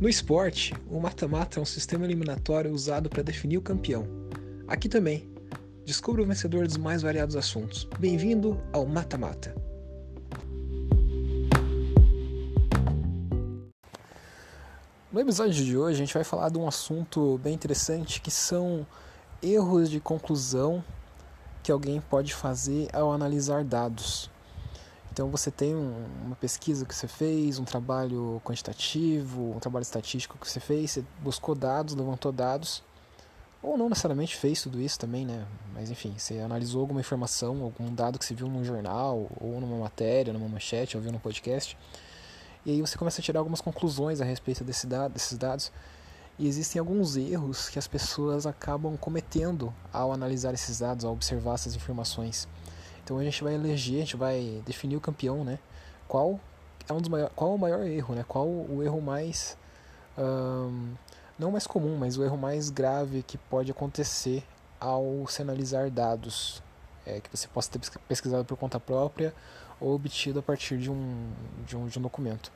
No esporte, o mata-mata é um sistema eliminatório usado para definir o campeão. Aqui também, descubra o vencedor dos mais variados assuntos. Bem-vindo ao Mata-Mata. No episódio de hoje, a gente vai falar de um assunto bem interessante que são erros de conclusão que alguém pode fazer ao analisar dados. Então você tem um, uma pesquisa que você fez, um trabalho quantitativo, um trabalho estatístico que você fez, você buscou dados, levantou dados, ou não necessariamente fez tudo isso também, né? Mas enfim, você analisou alguma informação, algum dado que você viu num jornal, ou numa matéria, numa manchete, ou viu no podcast, e aí você começa a tirar algumas conclusões a respeito desse dado, desses dados. E existem alguns erros que as pessoas acabam cometendo ao analisar esses dados, ao observar essas informações. Então a gente vai eleger, a gente vai definir o campeão, né? Qual é um dos maiores, qual é o maior erro, né? Qual o erro mais um, não mais comum, mas o erro mais grave que pode acontecer ao se analisar dados é, que você possa ter pesquisado por conta própria ou obtido a partir de um, de um, de um documento.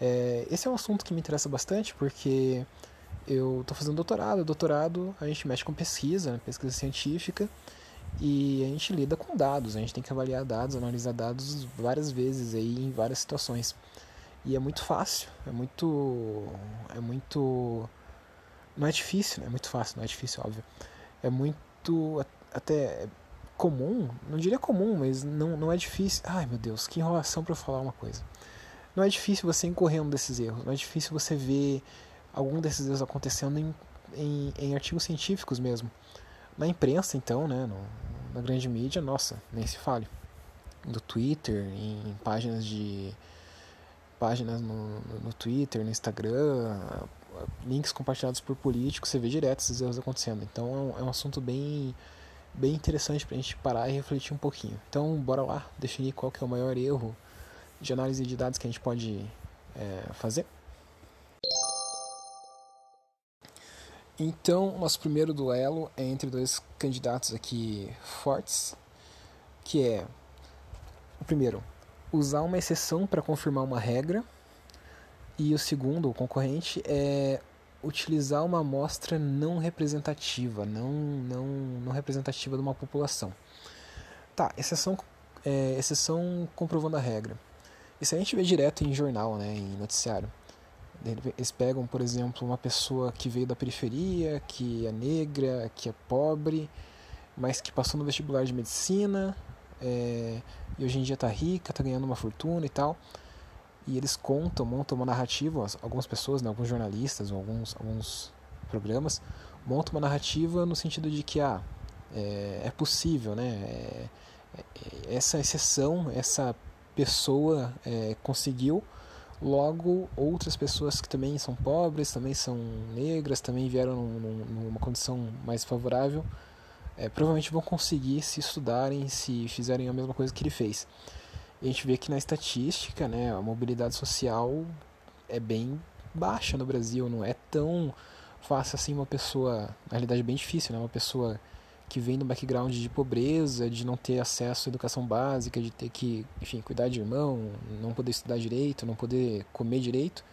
É, esse é um assunto que me interessa bastante porque eu estou fazendo doutorado. Doutorado a gente mexe com pesquisa, né? pesquisa científica, e a gente lida com dados, a gente tem que avaliar dados, analisar dados várias vezes aí em várias situações. E é muito fácil, é muito é muito não é difícil, né? é muito fácil, não é difícil, óbvio. É muito até comum, não diria comum, mas não, não é difícil. Ai meu Deus, que enrolação para falar uma coisa. Não é difícil você incorrer um desses erros, não é difícil você ver algum desses erros acontecendo em, em, em artigos científicos mesmo. Na imprensa, então, né, no, na grande mídia, nossa, nem se fale. No Twitter, em páginas de páginas no, no Twitter, no Instagram, links compartilhados por políticos, você vê direto esses erros acontecendo. Então é um, é um assunto bem, bem interessante para a gente parar e refletir um pouquinho. Então bora lá definir qual que é o maior erro de análise de dados que a gente pode é, fazer. Então, nosso primeiro duelo é entre dois candidatos aqui fortes, que é o primeiro, usar uma exceção para confirmar uma regra, e o segundo, o concorrente, é utilizar uma amostra não representativa, não, não, não representativa de uma população. Tá, exceção, é, exceção comprovando a regra. Isso a gente vê direto em jornal, né, em noticiário. Eles pegam, por exemplo, uma pessoa que veio da periferia, que é negra, que é pobre, mas que passou no vestibular de medicina é, e hoje em dia está rica, está ganhando uma fortuna e tal. E eles contam, montam uma narrativa, algumas pessoas, né, alguns jornalistas, alguns, alguns programas, montam uma narrativa no sentido de que ah, é, é possível, né? É, essa exceção, essa pessoa conseguiu Logo, outras pessoas que também são pobres, também são negras, também vieram num, numa condição mais favorável, é, provavelmente vão conseguir se estudarem, se fizerem a mesma coisa que ele fez. E a gente vê que na estatística, né, a mobilidade social é bem baixa no Brasil, não é tão fácil assim uma pessoa, na realidade é bem difícil, né, uma pessoa que vem do background de pobreza, de não ter acesso à educação básica, de ter que, enfim, cuidar de irmão, não poder estudar direito, não poder comer direito,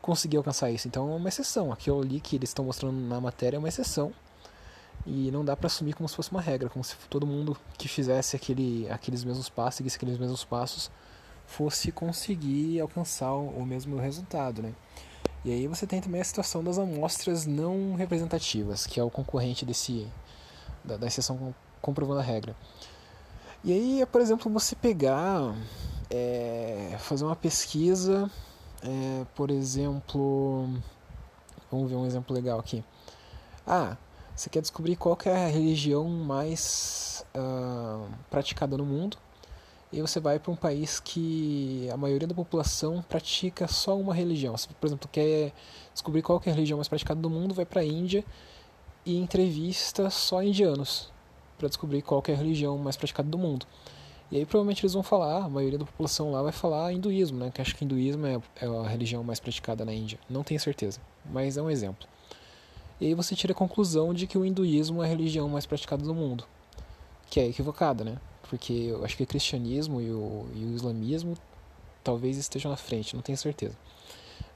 conseguir alcançar isso. Então é uma exceção. Aquilo ali que eles estão mostrando na matéria é uma exceção. E não dá para assumir como se fosse uma regra, como se todo mundo que fizesse aquele, aqueles mesmos passos, seguisse aqueles mesmos passos, fosse conseguir alcançar o mesmo resultado, né? E aí você tem também a situação das amostras não representativas, que é o concorrente desse, da, da exceção comprovando a regra. E aí é, por exemplo, você pegar, é, fazer uma pesquisa, é, por exemplo, vamos ver um exemplo legal aqui. Ah, você quer descobrir qual que é a religião mais uh, praticada no mundo, e você vai para um país que a maioria da população pratica só uma religião. Você, por exemplo, quer descobrir qual que é a religião mais praticada no mundo, vai para a Índia e entrevista só indianos para descobrir qual é a religião mais praticada do mundo. E aí provavelmente eles vão falar, a maioria da população lá vai falar hinduísmo, né? Que acho que hinduísmo é, é a religião mais praticada na Índia. Não tenho certeza, mas é um exemplo. E aí você tira a conclusão de que o hinduísmo é a religião mais praticada do mundo, que é equivocada, né? Porque eu acho que o cristianismo e o, e o islamismo talvez estejam na frente, não tenho certeza.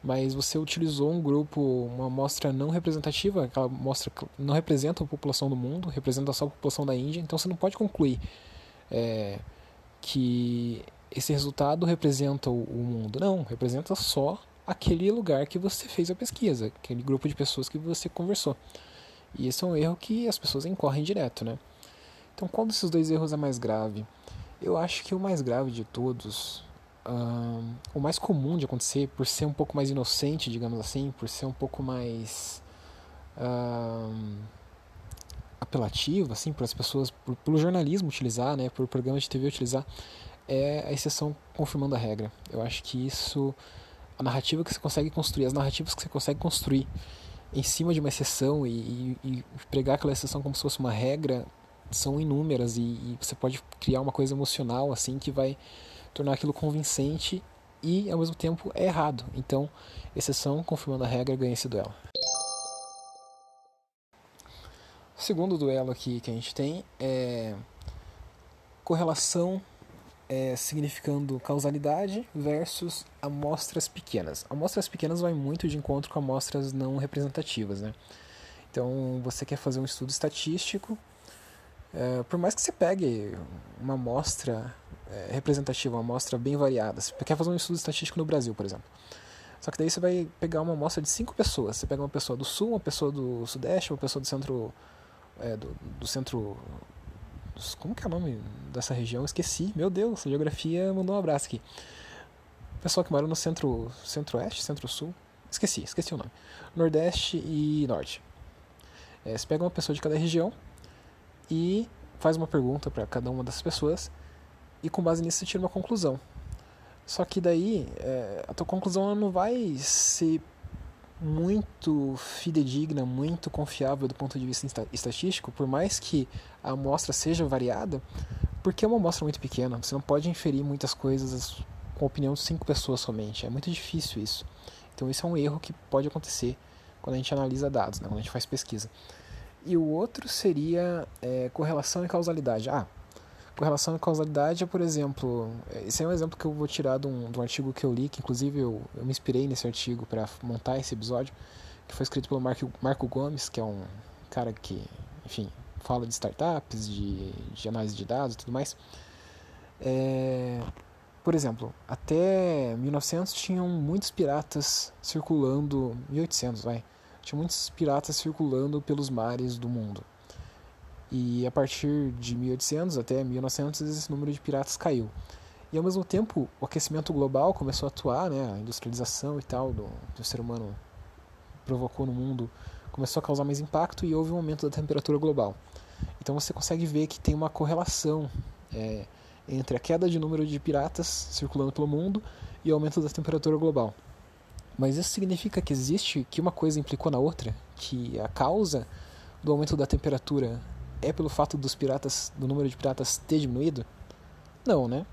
Mas você utilizou um grupo, uma amostra não representativa, aquela amostra que não representa a população do mundo, representa só a população da Índia, então você não pode concluir é, que esse resultado representa o, o mundo. Não, representa só aquele lugar que você fez a pesquisa, aquele grupo de pessoas que você conversou. E esse é um erro que as pessoas incorrem direto, né? Então, qual desses dois erros é mais grave? Eu acho que o mais grave de todos o mais comum de acontecer, por ser um pouco mais inocente, digamos assim, por ser um pouco mais apelativo, assim, para as pessoas, por, pelo jornalismo utilizar, né, por programas de TV utilizar, é a exceção confirmando a regra. Eu acho que isso, a narrativa que você consegue construir, as narrativas que você consegue construir em cima de uma exceção e, e, e pregar aquela exceção como se fosse uma regra são inúmeras e, e você pode criar uma coisa emocional assim que vai tornar aquilo convincente e ao mesmo tempo é errado. Então, exceção confirmando a regra ganha esse duelo. O segundo duelo aqui que a gente tem é correlação é, significando causalidade versus amostras pequenas. Amostras pequenas vai muito de encontro com amostras não representativas, né? Então, você quer fazer um estudo estatístico, é, por mais que você pegue uma amostra é, representativa, uma amostra bem variada. Você quer fazer um estudo estatístico no Brasil, por exemplo. Só que daí você vai pegar uma amostra de cinco pessoas. Você pega uma pessoa do sul, uma pessoa do sudeste, uma pessoa do centro. É, do, do, centro. Como que é o nome dessa região? Esqueci. Meu Deus, a geografia mandou um abraço aqui. Pessoal que mora no centro. Centro-oeste, centro-sul. Esqueci, esqueci o nome. Nordeste e norte. É, você pega uma pessoa de cada região e faz uma pergunta para cada uma dessas pessoas e com base nisso você tira uma conclusão. Só que daí é, a tua conclusão não vai ser muito fidedigna, muito confiável do ponto de vista estatístico, por mais que a amostra seja variada, porque é uma amostra muito pequena. Você não pode inferir muitas coisas com a opinião de cinco pessoas somente. É muito difícil isso. Então isso é um erro que pode acontecer quando a gente analisa dados, né? quando a gente faz pesquisa. E o outro seria é, correlação e causalidade. Ah, correlação e causalidade é, por exemplo, esse é um exemplo que eu vou tirar de um, de um artigo que eu li, que inclusive eu, eu me inspirei nesse artigo para montar esse episódio, que foi escrito pelo Marco, Marco Gomes, que é um cara que, enfim, fala de startups, de, de análise de dados e tudo mais. É, por exemplo, até 1900 tinham muitos piratas circulando, 1800 vai, tinha muitos piratas circulando pelos mares do mundo. E a partir de 1800 até 1900 esse número de piratas caiu. E ao mesmo tempo o aquecimento global começou a atuar, né, a industrialização e tal do, do ser humano provocou no mundo começou a causar mais impacto e houve um aumento da temperatura global. Então você consegue ver que tem uma correlação é, entre a queda de número de piratas circulando pelo mundo e o aumento da temperatura global. Mas isso significa que existe que uma coisa implicou na outra, que a causa do aumento da temperatura é pelo fato dos piratas, do número de piratas ter diminuído? Não, né?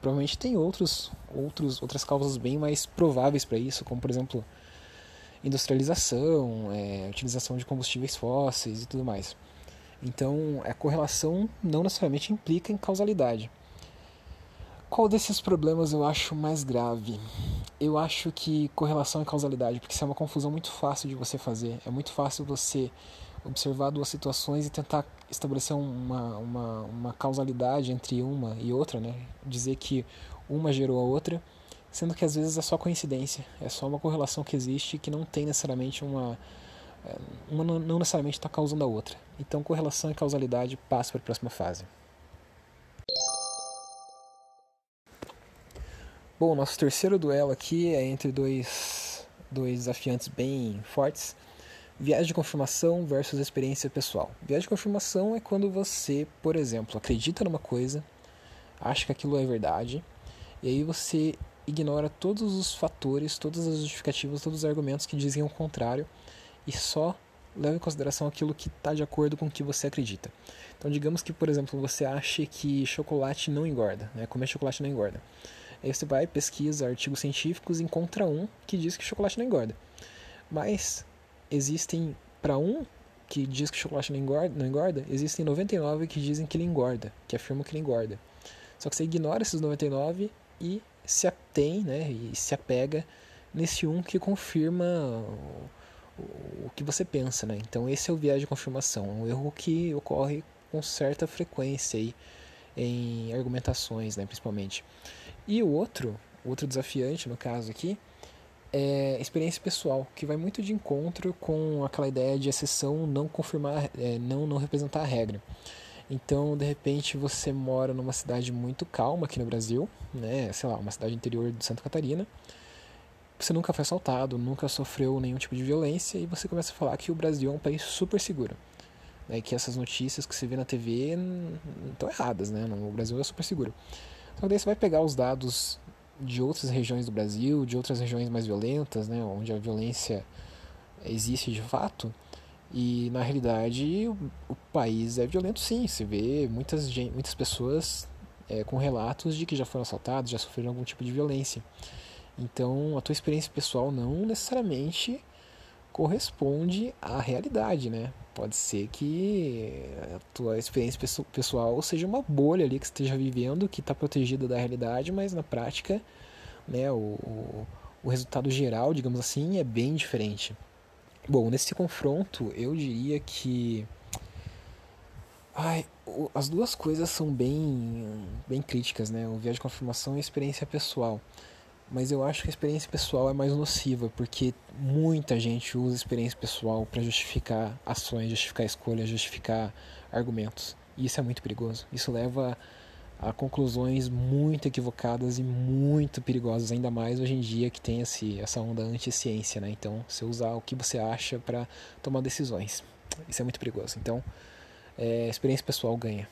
Provavelmente tem outros, outros, outras causas bem mais prováveis para isso, como por exemplo industrialização, é, utilização de combustíveis fósseis e tudo mais. Então, a correlação não necessariamente implica em causalidade. Qual desses problemas eu acho mais grave? Eu acho que correlação e causalidade, porque isso é uma confusão muito fácil de você fazer. É muito fácil você observar duas situações e tentar estabelecer uma, uma, uma causalidade entre uma e outra, né? Dizer que uma gerou a outra, sendo que às vezes é só coincidência, é só uma correlação que existe que não tem necessariamente uma. É, uma não necessariamente está causando a outra. Então, correlação e causalidade passa para a próxima fase. Bom, nosso terceiro duelo aqui é entre dois, dois desafiantes bem fortes. Viagem de confirmação versus experiência pessoal. Viagem de confirmação é quando você, por exemplo, acredita numa coisa, acha que aquilo é verdade, e aí você ignora todos os fatores, todas as justificativas, todos os argumentos que dizem o contrário e só leva em consideração aquilo que está de acordo com o que você acredita. Então, digamos que, por exemplo, você ache que chocolate não engorda, né? comer chocolate não engorda. Aí você vai, pesquisa artigos científicos encontra um que diz que chocolate não engorda. Mas existem, para um que diz que chocolate não engorda, não engorda, existem 99 que dizem que ele engorda, que afirmam que ele engorda. Só que você ignora esses 99 e se atém, né, e se apega nesse um que confirma o que você pensa, né? Então esse é o viés de confirmação, um erro que ocorre com certa frequência aí em argumentações, né, principalmente. E o outro, o outro desafiante no caso aqui, é experiência pessoal, que vai muito de encontro com aquela ideia de exceção não confirmar, é, não não representar a regra. Então, de repente, você mora numa cidade muito calma aqui no Brasil, né? Sei lá, uma cidade interior de Santa Catarina você nunca foi assaltado, nunca sofreu nenhum tipo de violência e você começa a falar que o Brasil é um país super seguro. Né, que essas notícias que você vê na TV estão erradas, né? O Brasil é super seguro. Então daí você vai pegar os dados de outras regiões do Brasil, de outras regiões mais violentas, né? Onde a violência existe de fato. E na realidade o, o país é violento sim. Você vê muitas, muitas pessoas é, com relatos de que já foram assaltados, já sofreram algum tipo de violência. Então, a tua experiência pessoal não necessariamente corresponde à realidade, né? Pode ser que a tua experiência pessoal seja uma bolha ali que você esteja vivendo, que está protegida da realidade, mas na prática, né, o, o resultado geral, digamos assim, é bem diferente. Bom, nesse confronto, eu diria que ai, as duas coisas são bem, bem críticas, né? O viés de confirmação e a experiência pessoal mas eu acho que a experiência pessoal é mais nociva, porque muita gente usa a experiência pessoal para justificar ações, justificar escolhas, justificar argumentos. E isso é muito perigoso. Isso leva a conclusões muito equivocadas e muito perigosas, ainda mais hoje em dia que tem esse, essa onda anti-ciência, né? Então, você usar o que você acha para tomar decisões. Isso é muito perigoso. Então, é, experiência pessoal ganha.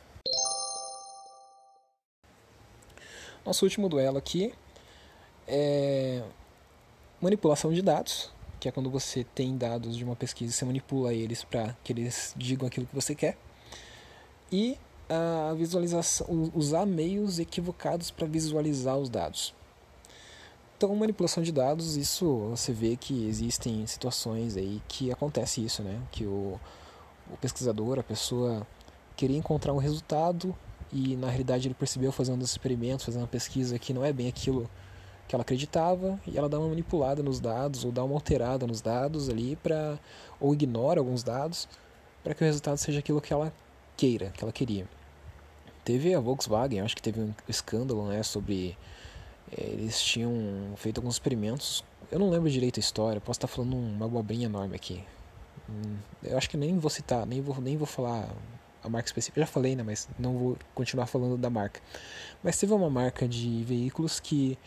Nosso último duelo aqui é manipulação de dados, que é quando você tem dados de uma pesquisa e você manipula eles para que eles digam aquilo que você quer. E a visualização, usar meios equivocados para visualizar os dados. Então, manipulação de dados, isso você vê que existem situações aí que acontece isso, né? Que o, o pesquisador, a pessoa queria encontrar um resultado e na realidade ele percebeu fazendo os experimentos, fazendo uma pesquisa que não é bem aquilo que ela acreditava e ela dá uma manipulada nos dados ou dá uma alterada nos dados ali para ou ignora alguns dados para que o resultado seja aquilo que ela queira, que ela queria. Teve a Volkswagen, acho que teve um escândalo, né, sobre é, eles tinham feito alguns experimentos. Eu não lembro direito a história, posso estar falando uma abobrinha enorme aqui. Hum, eu acho que nem vou citar, nem vou, nem vou falar a marca específica. Eu já falei, né, mas não vou continuar falando da marca. Mas teve uma marca de veículos que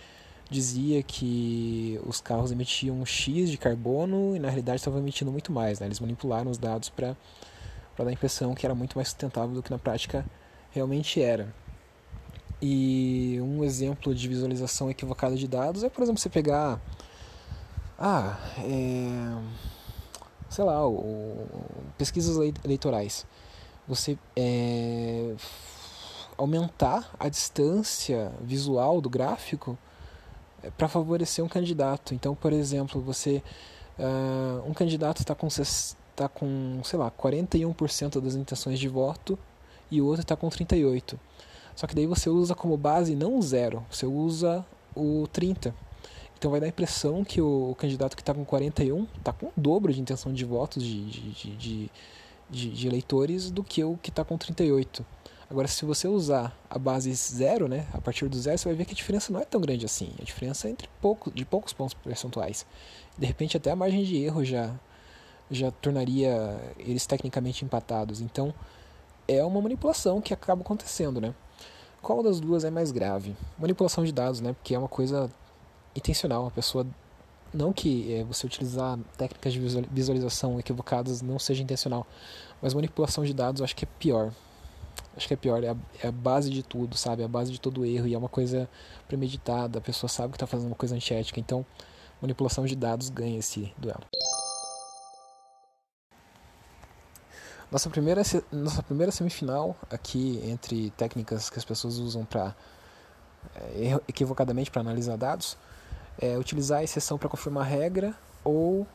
dizia que os carros emitiam X de carbono e na realidade estavam emitindo muito mais. Né? Eles manipularam os dados para dar a impressão que era muito mais sustentável do que na prática realmente era. E um exemplo de visualização equivocada de dados é, por exemplo, você pegar. Ah, é, sei lá, o, o, pesquisas eleitorais. Você é, aumentar a distância visual do gráfico para favorecer um candidato. Então, por exemplo, você uh, um candidato está com está com, sei lá, 41% das intenções de voto e o outro está com 38. Só que daí você usa como base não zero, você usa o 30. Então vai dar a impressão que o candidato que está com 41 está com o dobro de intenção de votos de, de, de, de, de eleitores do que o que está com 38. Agora, se você usar a base zero, né, a partir do zero, você vai ver que a diferença não é tão grande assim. A diferença é entre pouco, de poucos pontos percentuais. De repente, até a margem de erro já, já tornaria eles tecnicamente empatados. Então, é uma manipulação que acaba acontecendo, né? Qual das duas é mais grave? Manipulação de dados, né? Porque é uma coisa intencional. A pessoa não que é, você utilizar técnicas de visualização equivocadas não seja intencional, mas manipulação de dados eu acho que é pior acho que é pior, é a, é a, base de tudo, sabe? É a base de todo erro e é uma coisa premeditada, a pessoa sabe que está fazendo uma coisa antiética, então manipulação de dados ganha esse duelo. Nossa primeira, nossa primeira semifinal aqui entre técnicas que as pessoas usam para é, equivocadamente para analisar dados é utilizar a exceção para confirmar a regra ou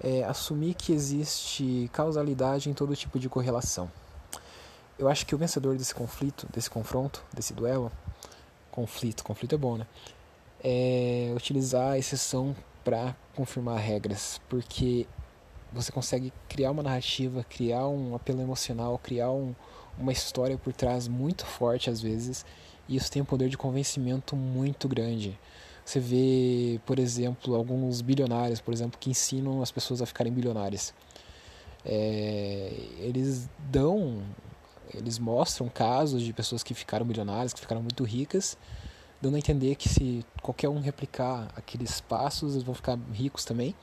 é, assumir que existe causalidade em todo tipo de correlação. Eu acho que o vencedor desse conflito, desse confronto, desse duelo, conflito, conflito é bom, né? É utilizar a exceção para confirmar regras, porque você consegue criar uma narrativa, criar um apelo emocional, criar um, uma história por trás muito forte às vezes, e isso tem um poder de convencimento muito grande. Você vê, por exemplo, alguns bilionários, por exemplo, que ensinam as pessoas a ficarem bilionárias. É, eles dão, eles mostram casos de pessoas que ficaram bilionárias, que ficaram muito ricas, dando a entender que se qualquer um replicar aqueles passos, eles vão ficar ricos também.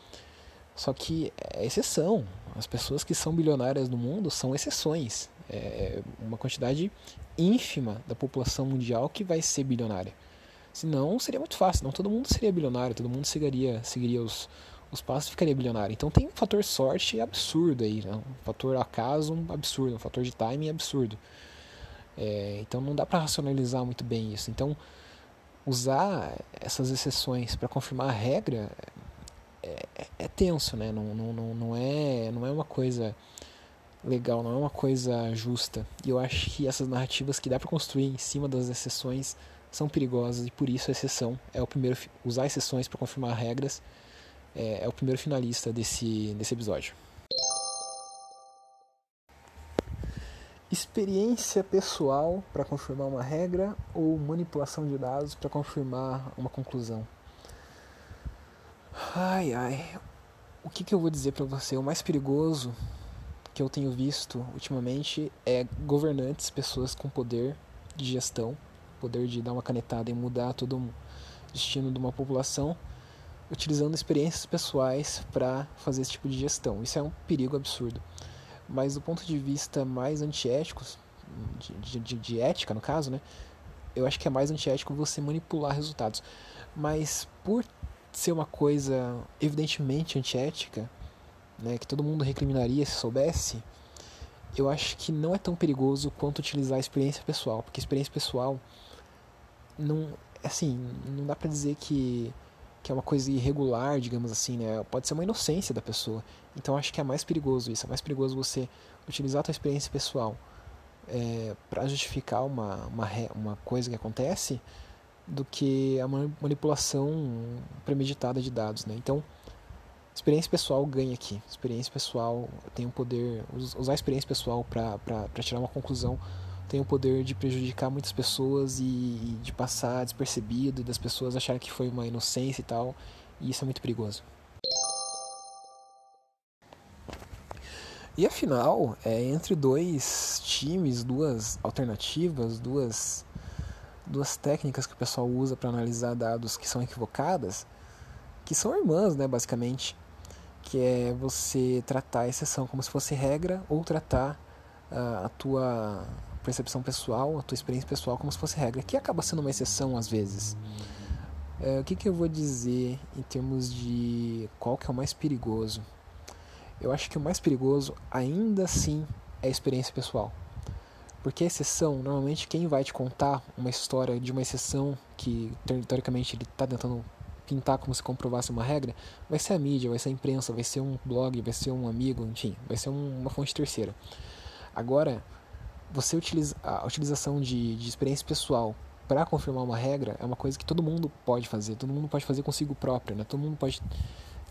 Só que é exceção. As pessoas que são bilionárias no mundo são exceções. É uma quantidade ínfima da população mundial que vai ser bilionária. Senão seria muito fácil, não todo mundo seria bilionário, todo mundo seguiria, seguiria os, os passos e ficaria bilionário. Então tem um fator sorte absurdo aí, né? um fator acaso absurdo, um fator de timing absurdo. É, então não dá para racionalizar muito bem isso. Então usar essas exceções para confirmar a regra é, é, é, tenso, né? Não, não, não, não, é, não é uma coisa legal, não é uma coisa justa. E eu acho que essas narrativas que dá para construir em cima das exceções são perigosas e por isso a exceção é o primeiro usar exceções para confirmar regras é, é, o primeiro finalista desse desse episódio. Experiência pessoal para confirmar uma regra ou manipulação de dados para confirmar uma conclusão. Ai ai, o que, que eu vou dizer para você? O mais perigoso que eu tenho visto ultimamente é governantes, pessoas com poder de gestão poder de dar uma canetada e mudar todo o destino de uma população, utilizando experiências pessoais para fazer esse tipo de gestão. Isso é um perigo absurdo. Mas do ponto de vista mais antiético, de, de, de ética no caso, né, eu acho que é mais antiético você manipular resultados. Mas por ser uma coisa evidentemente antiética, né, que todo mundo recriminaria se soubesse, eu acho que não é tão perigoso quanto utilizar a experiência pessoal, porque a experiência pessoal não assim não dá para dizer que que é uma coisa irregular digamos assim né? Pode ser uma inocência da pessoa. Então acho que é mais perigoso isso. É mais perigoso você utilizar a tua experiência pessoal é, para justificar uma, uma uma coisa que acontece do que a manipulação premeditada de dados né? Então experiência pessoal ganha aqui. Experiência pessoal tem o poder usar a experiência pessoal para tirar uma conclusão tem o poder de prejudicar muitas pessoas e, de passar despercebido das pessoas acharem que foi uma inocência e tal. E isso é muito perigoso. E afinal, é entre dois times, duas alternativas, duas, duas técnicas que o pessoal usa para analisar dados que são equivocadas, que são irmãs, né, basicamente, que é você tratar a exceção como se fosse regra ou tratar uh, a tua percepção pessoal, a tua experiência pessoal como se fosse regra, que acaba sendo uma exceção às vezes. É, o que, que eu vou dizer em termos de qual que é o mais perigoso? Eu acho que o mais perigoso ainda assim é a experiência pessoal. Porque a exceção, normalmente quem vai te contar uma história de uma exceção que teoricamente ele está tentando pintar como se comprovasse uma regra, vai ser a mídia, vai ser a imprensa, vai ser um blog, vai ser um amigo, enfim, vai ser uma fonte terceira. Agora, você utiliza a utilização de, de experiência pessoal para confirmar uma regra é uma coisa que todo mundo pode fazer, todo mundo pode fazer consigo próprio, né? Todo mundo pode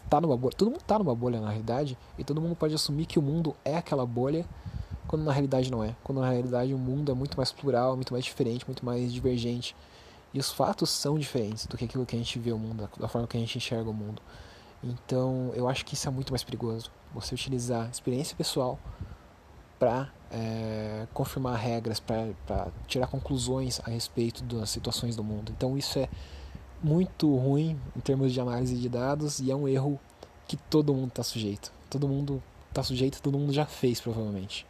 tá numa bolha, todo mundo tá numa bolha na realidade e todo mundo pode assumir que o mundo é aquela bolha quando na realidade não é. Quando na realidade o mundo é muito mais plural, muito mais diferente, muito mais divergente. E os fatos são diferentes do que aquilo que a gente vê o mundo, da forma que a gente enxerga o mundo. Então, eu acho que isso é muito mais perigoso. Você utilizar experiência pessoal para é, confirmar regras, para tirar conclusões a respeito das situações do mundo. Então isso é muito ruim em termos de análise de dados e é um erro que todo mundo está sujeito. Todo mundo está sujeito, todo mundo já fez provavelmente.